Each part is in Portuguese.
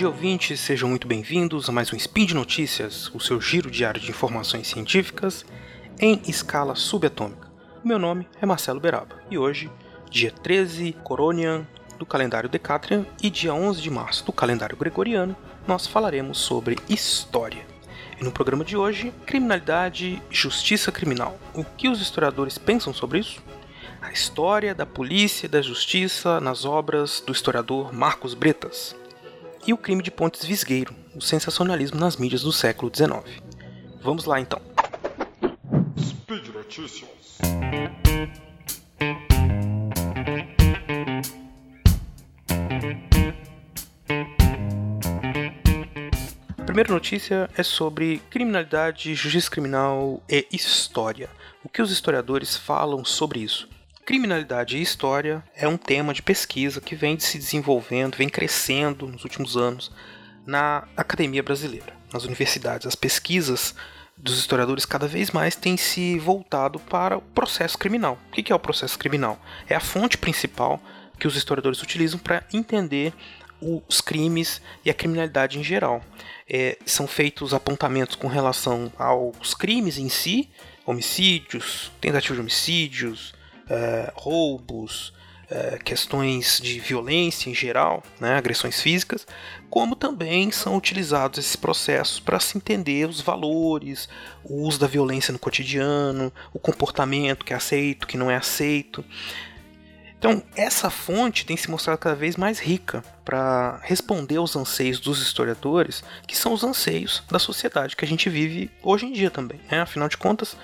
dia, ouvintes, sejam muito bem-vindos a mais um Spin de Notícias, o seu giro diário de informações científicas em escala subatômica. Meu nome é Marcelo Beraba e hoje, dia 13 Coronian do calendário Decatrian e dia 11 de março do calendário Gregoriano, nós falaremos sobre história. E no programa de hoje, criminalidade e justiça criminal. O que os historiadores pensam sobre isso? A história da polícia e da justiça nas obras do historiador Marcos Bretas e o crime de Pontes Visgueiro, o sensacionalismo nas mídias do século XIX. Vamos lá então. Speed Notícias. A primeira notícia é sobre criminalidade, justiça criminal e história. O que os historiadores falam sobre isso? Criminalidade e história é um tema de pesquisa que vem se desenvolvendo, vem crescendo nos últimos anos na academia brasileira, nas universidades. As pesquisas dos historiadores cada vez mais têm se voltado para o processo criminal. O que é o processo criminal? É a fonte principal que os historiadores utilizam para entender os crimes e a criminalidade em geral. É, são feitos apontamentos com relação aos crimes em si, homicídios, tentativa de homicídios, é, roubos, é, questões de violência em geral, né, agressões físicas, como também são utilizados esses processos para se entender os valores, o uso da violência no cotidiano, o comportamento que é aceito, que não é aceito. Então, essa fonte tem se mostrado cada vez mais rica para responder aos anseios dos historiadores, que são os anseios da sociedade que a gente vive hoje em dia também. Né? Afinal de contas,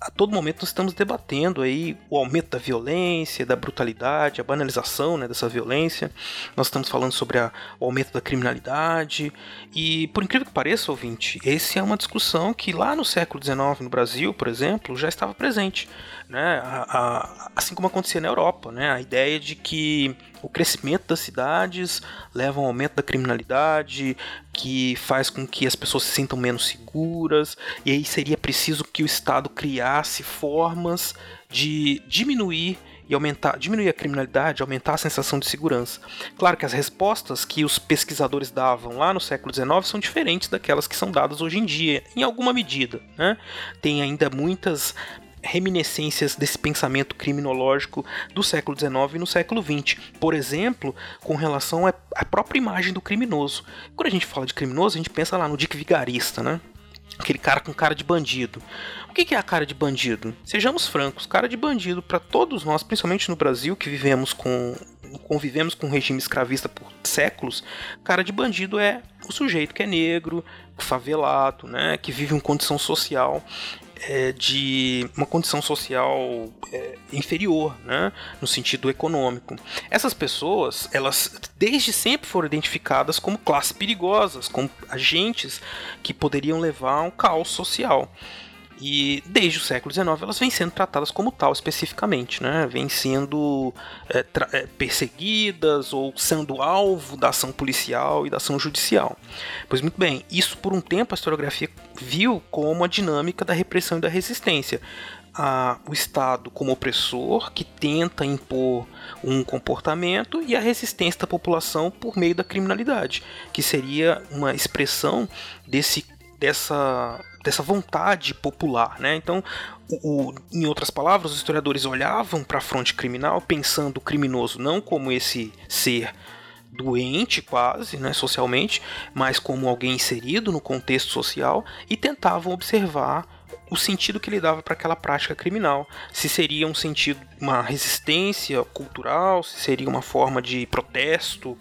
a todo momento nós estamos debatendo aí o aumento da violência, da brutalidade, a banalização né, dessa violência. Nós estamos falando sobre a, o aumento da criminalidade. E, por incrível que pareça, ouvinte, essa é uma discussão que lá no século XIX, no Brasil, por exemplo, já estava presente. Né? A, a, assim como acontecia na Europa. Né? A ideia de que o crescimento das cidades leva a um aumento da criminalidade, que faz com que as pessoas se sintam menos seguras, e aí seria preciso que o Estado criasse formas de diminuir e aumentar, diminuir a criminalidade, aumentar a sensação de segurança. Claro que as respostas que os pesquisadores davam lá no século XIX são diferentes daquelas que são dadas hoje em dia, em alguma medida. Né? Tem ainda muitas reminiscências desse pensamento criminológico do século XIX e no século XX. Por exemplo, com relação à própria imagem do criminoso. Quando a gente fala de criminoso, a gente pensa lá no Dick Vigarista, né? Aquele cara com cara de bandido. O que é a cara de bandido? Sejamos francos, cara de bandido para todos nós, principalmente no Brasil, que vivemos com convivemos com um regime escravista por séculos, cara de bandido é o sujeito que é negro, favelado, né, que vive em condição social é, de uma condição social é, inferior, né, no sentido econômico. Essas pessoas, elas desde sempre foram identificadas como classes perigosas, como agentes que poderiam levar a um caos social. E desde o século XIX elas vêm sendo tratadas como tal especificamente, né? Vêm sendo é, é, perseguidas ou sendo alvo da ação policial e da ação judicial. Pois muito bem, isso por um tempo a historiografia viu como a dinâmica da repressão e da resistência. A, o Estado como opressor que tenta impor um comportamento e a resistência da população por meio da criminalidade, que seria uma expressão desse dessa dessa vontade popular, né? Então, o, o, em outras palavras, os historiadores olhavam para a fronte criminal pensando o criminoso não como esse ser doente quase, né, socialmente, mas como alguém inserido no contexto social e tentavam observar o sentido que ele dava para aquela prática criminal. Se seria um sentido, uma resistência cultural, se seria uma forma de protesto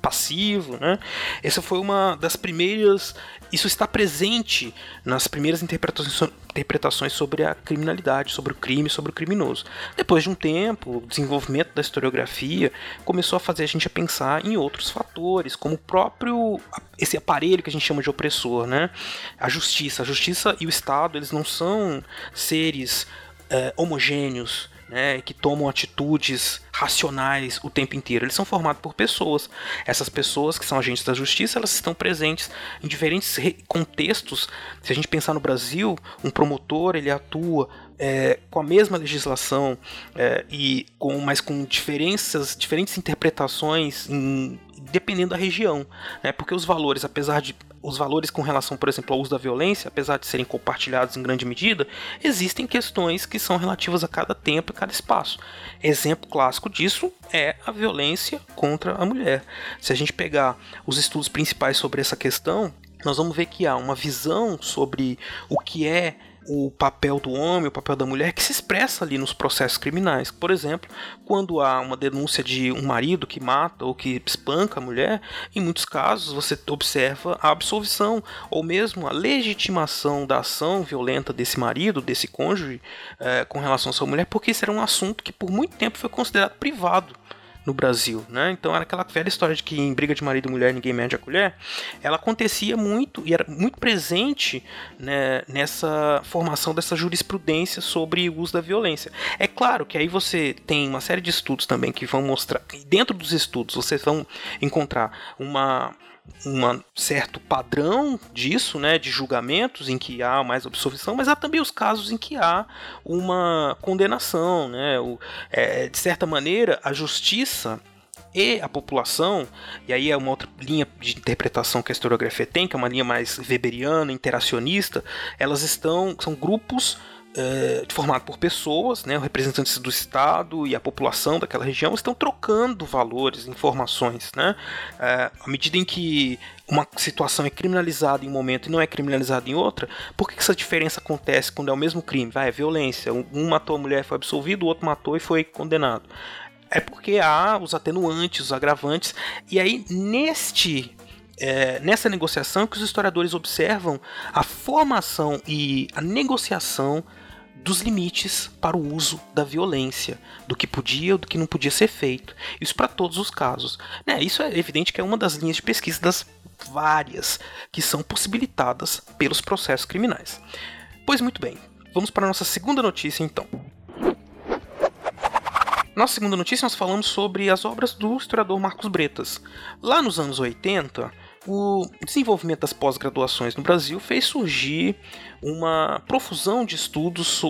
passivo, né? Essa foi uma das primeiras. Isso está presente nas primeiras interpretações, interpretações sobre a criminalidade, sobre o crime, sobre o criminoso. Depois de um tempo, o desenvolvimento da historiografia começou a fazer a gente a pensar em outros fatores, como o próprio esse aparelho que a gente chama de opressor, né? A justiça, a justiça e o Estado, eles não são seres é, homogêneos, né, que tomam atitudes racionais o tempo inteiro. Eles são formados por pessoas. Essas pessoas que são agentes da justiça, elas estão presentes em diferentes contextos. Se a gente pensar no Brasil, um promotor ele atua é, com a mesma legislação é, e com mas com diferenças, diferentes interpretações em dependendo da região, né? Porque os valores, apesar de os valores com relação, por exemplo, ao uso da violência, apesar de serem compartilhados em grande medida, existem questões que são relativas a cada tempo e cada espaço. Exemplo clássico disso é a violência contra a mulher. Se a gente pegar os estudos principais sobre essa questão, nós vamos ver que há uma visão sobre o que é o papel do homem, o papel da mulher que se expressa ali nos processos criminais. Por exemplo, quando há uma denúncia de um marido que mata ou que espanca a mulher, em muitos casos você observa a absolvição ou mesmo a legitimação da ação violenta desse marido, desse cônjuge, é, com relação à sua mulher, porque esse era um assunto que por muito tempo foi considerado privado no Brasil, né? Então era aquela velha história de que em briga de marido e mulher ninguém mede a colher. Ela acontecia muito e era muito presente né, nessa formação dessa jurisprudência sobre o uso da violência. É claro que aí você tem uma série de estudos também que vão mostrar, e dentro dos estudos vocês vão encontrar uma um certo padrão disso, né, de julgamentos em que há mais absolvição, mas há também os casos em que há uma condenação, né, o, é, de certa maneira a justiça e a população, e aí é uma outra linha de interpretação que a historiografia tem, que é uma linha mais weberiana, interacionista, elas estão, são grupos é, formado por pessoas, né, representantes do Estado e a população daquela região estão trocando valores, informações. Né? É, à medida em que uma situação é criminalizada em um momento e não é criminalizada em outra, por que essa diferença acontece quando é o mesmo crime? Vai, é violência. Um matou a mulher e foi absolvido, o outro matou e foi condenado. É porque há os atenuantes, os agravantes, e aí neste é, nessa negociação que os historiadores observam a formação e a negociação dos limites para o uso da violência, do que podia ou do que não podia ser feito. Isso para todos os casos. Né? Isso é evidente que é uma das linhas de pesquisa das várias que são possibilitadas pelos processos criminais. Pois muito bem, vamos para a nossa segunda notícia então. Nossa segunda notícia nós falamos sobre as obras do historiador Marcos Bretas. Lá nos anos 80, o desenvolvimento das pós-graduações no Brasil fez surgir uma profusão de estudos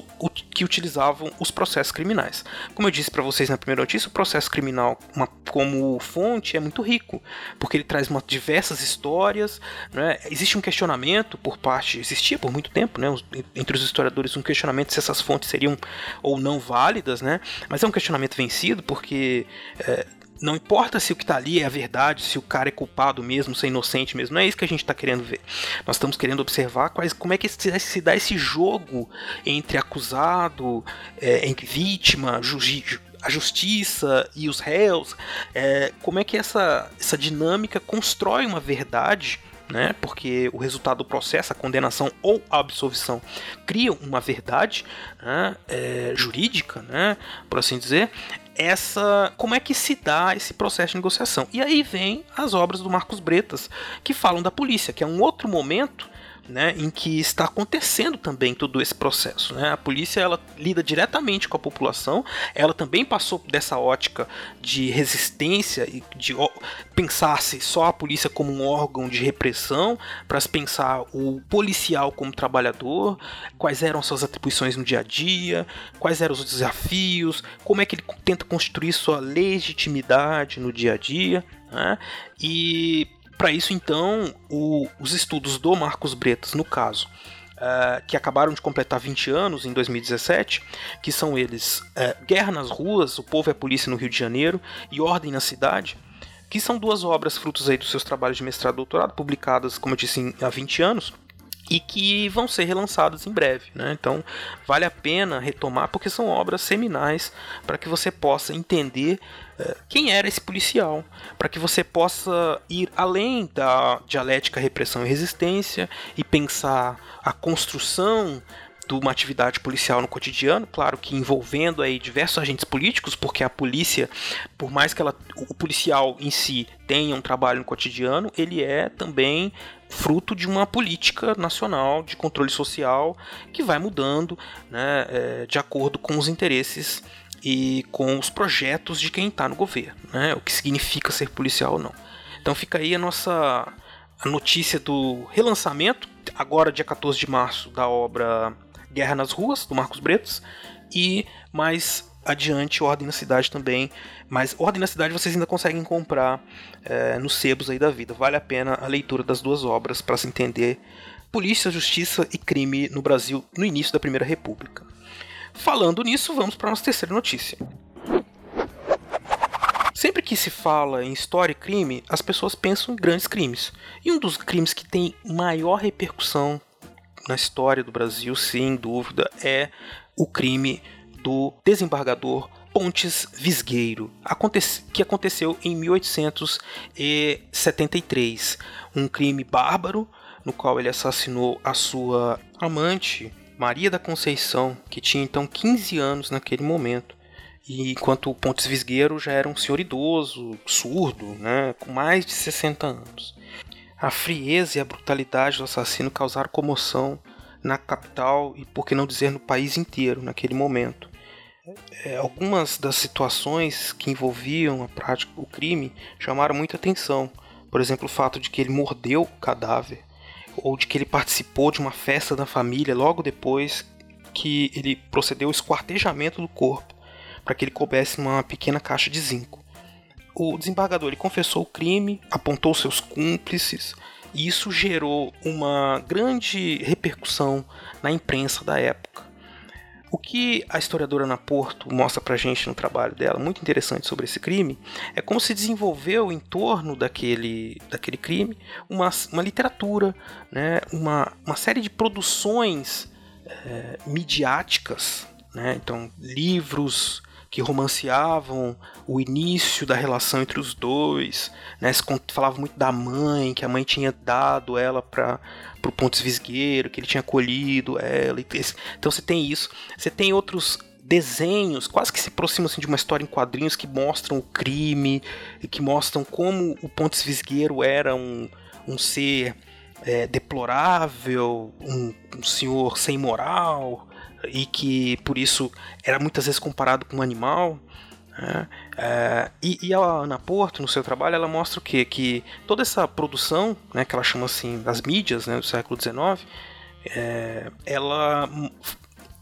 que utilizavam os processos criminais. Como eu disse para vocês na primeira notícia, o processo criminal uma, como fonte é muito rico, porque ele traz uma, diversas histórias. Né? Existe um questionamento por parte, existia por muito tempo, né? entre os historiadores, um questionamento se essas fontes seriam ou não válidas, né? mas é um questionamento vencido, porque é, não importa se o que está ali é a verdade, se o cara é culpado mesmo, se é inocente mesmo, não é isso que a gente está querendo ver. Nós estamos querendo observar quais, como é que se, se dá esse jogo entre acusado, é, entre vítima, a justiça e os réus, é, como é que essa, essa dinâmica constrói uma verdade né? Porque o resultado do processo, a condenação ou a absolvição, cria uma verdade né? é, jurídica, né? Por assim dizer essa como é que se dá esse processo de negociação. E aí vem as obras do Marcos Bretas, que falam da polícia, que é um outro momento né, em que está acontecendo também todo esse processo. Né? A polícia ela lida diretamente com a população, ela também passou dessa ótica de resistência e de pensar-se só a polícia como um órgão de repressão, para se pensar o policial como trabalhador, quais eram suas atribuições no dia a dia, quais eram os desafios, como é que ele tenta construir sua legitimidade no dia a dia. Né? E para isso, então, o, os estudos do Marcos Bretas, no caso, uh, que acabaram de completar 20 anos em 2017, que são eles uh, Guerra nas Ruas, O Povo é a Polícia no Rio de Janeiro e Ordem na Cidade, que são duas obras frutos aí dos seus trabalhos de mestrado e doutorado, publicadas, como eu disse, há 20 anos, e que vão ser relançadas em breve. Né? Então, vale a pena retomar, porque são obras seminais para que você possa entender quem era esse policial, para que você possa ir além da dialética repressão e resistência e pensar a construção de uma atividade policial no cotidiano, claro que envolvendo aí diversos agentes políticos, porque a polícia, por mais que ela, o policial em si tenha um trabalho no cotidiano, ele é também fruto de uma política nacional de controle social que vai mudando né, é, de acordo com os interesses e com os projetos de quem está no governo, né, o que significa ser policial ou não. Então fica aí a nossa a notícia do relançamento, agora dia 14 de março, da obra Guerra nas Ruas, do Marcos Bretos, e mais adiante Ordem na Cidade também, mas Ordem na Cidade vocês ainda conseguem comprar é, nos sebos aí da vida. Vale a pena a leitura das duas obras para se entender polícia, justiça e crime no Brasil no início da Primeira República. Falando nisso, vamos para a nossa terceira notícia. Sempre que se fala em história e crime, as pessoas pensam em grandes crimes. E um dos crimes que tem maior repercussão na história do Brasil, sem dúvida, é o crime do desembargador Pontes Visgueiro, que aconteceu em 1873. Um crime bárbaro no qual ele assassinou a sua amante, Maria da Conceição, que tinha então 15 anos naquele momento. E enquanto o Pontes Visgueiro já era um senhor idoso, surdo, né, com mais de 60 anos. A frieza e a brutalidade do assassino causaram comoção na capital e, por que não dizer, no país inteiro naquele momento. É, algumas das situações que envolviam a prática do crime chamaram muita atenção. Por exemplo, o fato de que ele mordeu o cadáver, ou de que ele participou de uma festa da família logo depois que ele procedeu ao esquartejamento do corpo para que ele coubesse numa pequena caixa de zinco. O desembargador ele confessou o crime, apontou seus cúmplices, e isso gerou uma grande repercussão na imprensa da época. O que a historiadora Ana Porto mostra pra gente no trabalho dela, muito interessante sobre esse crime, é como se desenvolveu em torno daquele, daquele crime uma, uma literatura, né, uma, uma série de produções é, midiáticas, né, então livros, que romanceavam o início da relação entre os dois, né? Falava muito da mãe, que a mãe tinha dado ela para o Pontes Visgueiro, que ele tinha colhido ela. Então você tem isso. Você tem outros desenhos, quase que se aproximam assim, de uma história em quadrinhos que mostram o crime, e que mostram como o Pontes Visgueiro era um, um ser é, deplorável, um, um senhor sem moral, e que por isso era muitas vezes comparado com um animal. Né? É, e, e, a Ana Porto, no seu trabalho, ela mostra o quê? Que toda essa produção, né, que ela chama assim das mídias né, do século XIX, é, ela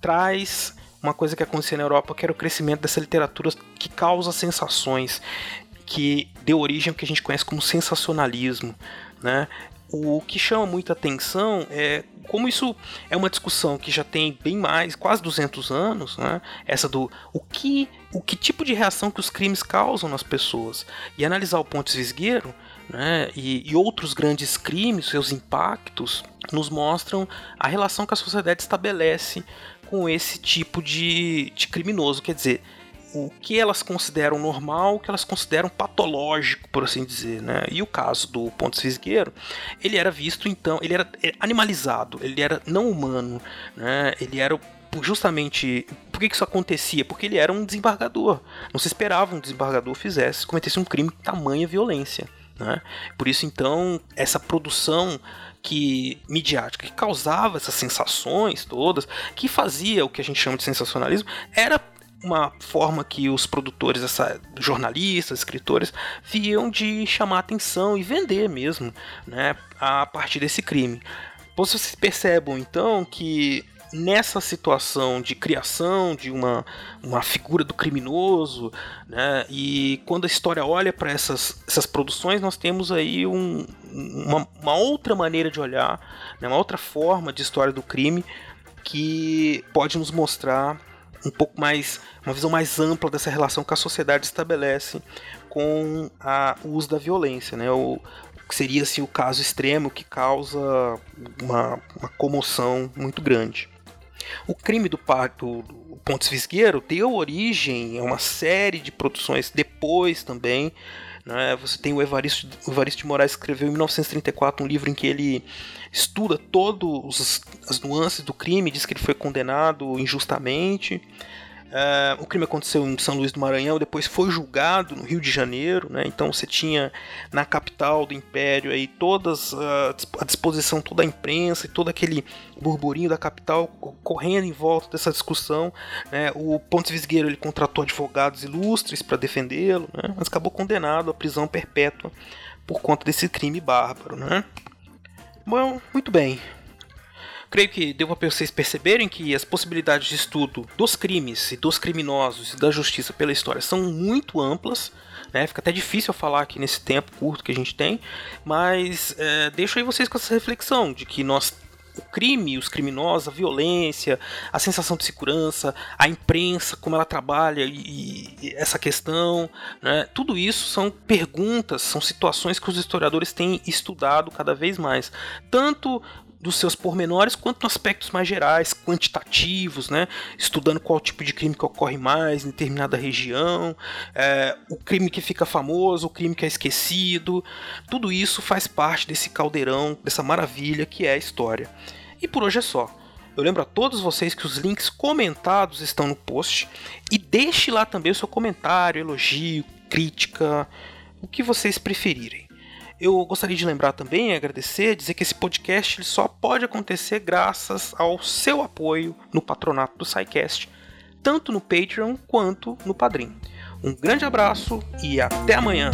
traz uma coisa que acontecia na Europa, que era o crescimento dessa literatura que causa sensações, que deu origem ao que a gente conhece como sensacionalismo. Né? O que chama muita atenção é como isso é uma discussão que já tem bem mais, quase 200 anos, né? Essa do o que, o que tipo de reação que os crimes causam nas pessoas. E analisar o Pontes Visgueiro, né, e, e outros grandes crimes, seus impactos, nos mostram a relação que a sociedade estabelece com esse tipo de, de criminoso. Quer dizer, o que elas consideram normal, o que elas consideram patológico, por assim dizer, né? E o caso do Pontes Fisgueiro, ele era visto então, ele era animalizado, ele era não humano, né? Ele era justamente por que isso acontecia? Porque ele era um desembargador. Não se esperava um desembargador fizesse cometesse um crime de tamanha violência. Né? Por isso, então, essa produção que midiática que causava essas sensações todas, que fazia o que a gente chama de sensacionalismo, era uma forma que os produtores, essa, jornalistas, escritores, viam de chamar atenção e vender mesmo, né, a partir desse crime. Vocês percebam então que nessa situação de criação de uma, uma figura do criminoso, né? E quando a história olha para essas, essas produções, nós temos aí um, uma, uma, outra maneira de olhar, né? uma outra forma de história do crime que pode nos mostrar um pouco mais, uma visão mais ampla dessa relação que a sociedade estabelece com a, o uso da violência, né? O, que seria assim, o caso extremo que causa uma, uma comoção muito grande. O crime do, do, do Pontes Visgueiro deu origem a uma série de produções depois também. Né? Você tem o Evaristo, o Evaristo de Moraes que escreveu em 1934 um livro em que ele estuda todas as nuances do crime, diz que ele foi condenado injustamente. Uh, o crime aconteceu em São Luís do Maranhão, depois foi julgado no Rio de Janeiro, né? Então você tinha na capital do Império aí todas uh, a disposição toda a imprensa e todo aquele burburinho da capital correndo em volta dessa discussão. Né? O Pontes Visgueiro ele contratou advogados ilustres para defendê-lo, né? mas acabou condenado à prisão perpétua por conta desse crime bárbaro, né? Bom, muito bem. Creio que deu para vocês perceberem que as possibilidades de estudo dos crimes e dos criminosos e da justiça pela história são muito amplas. Né? Fica até difícil falar aqui nesse tempo curto que a gente tem, mas é, deixo aí vocês com essa reflexão de que nós o crime, os criminosos, a violência, a sensação de segurança, a imprensa, como ela trabalha e, e essa questão, né? tudo isso são perguntas, são situações que os historiadores têm estudado cada vez mais, tanto dos seus pormenores quanto nos aspectos mais gerais, quantitativos, né? estudando qual tipo de crime que ocorre mais em determinada região, é, o crime que fica famoso, o crime que é esquecido, tudo isso faz parte desse caldeirão, dessa maravilha que é a história. E por hoje é só. Eu lembro a todos vocês que os links comentados estão no post e deixe lá também o seu comentário, elogio, crítica, o que vocês preferirem. Eu gostaria de lembrar também, agradecer, dizer que esse podcast ele só pode acontecer graças ao seu apoio no patronato do SciCast, tanto no Patreon quanto no Padrim. Um grande abraço e até amanhã!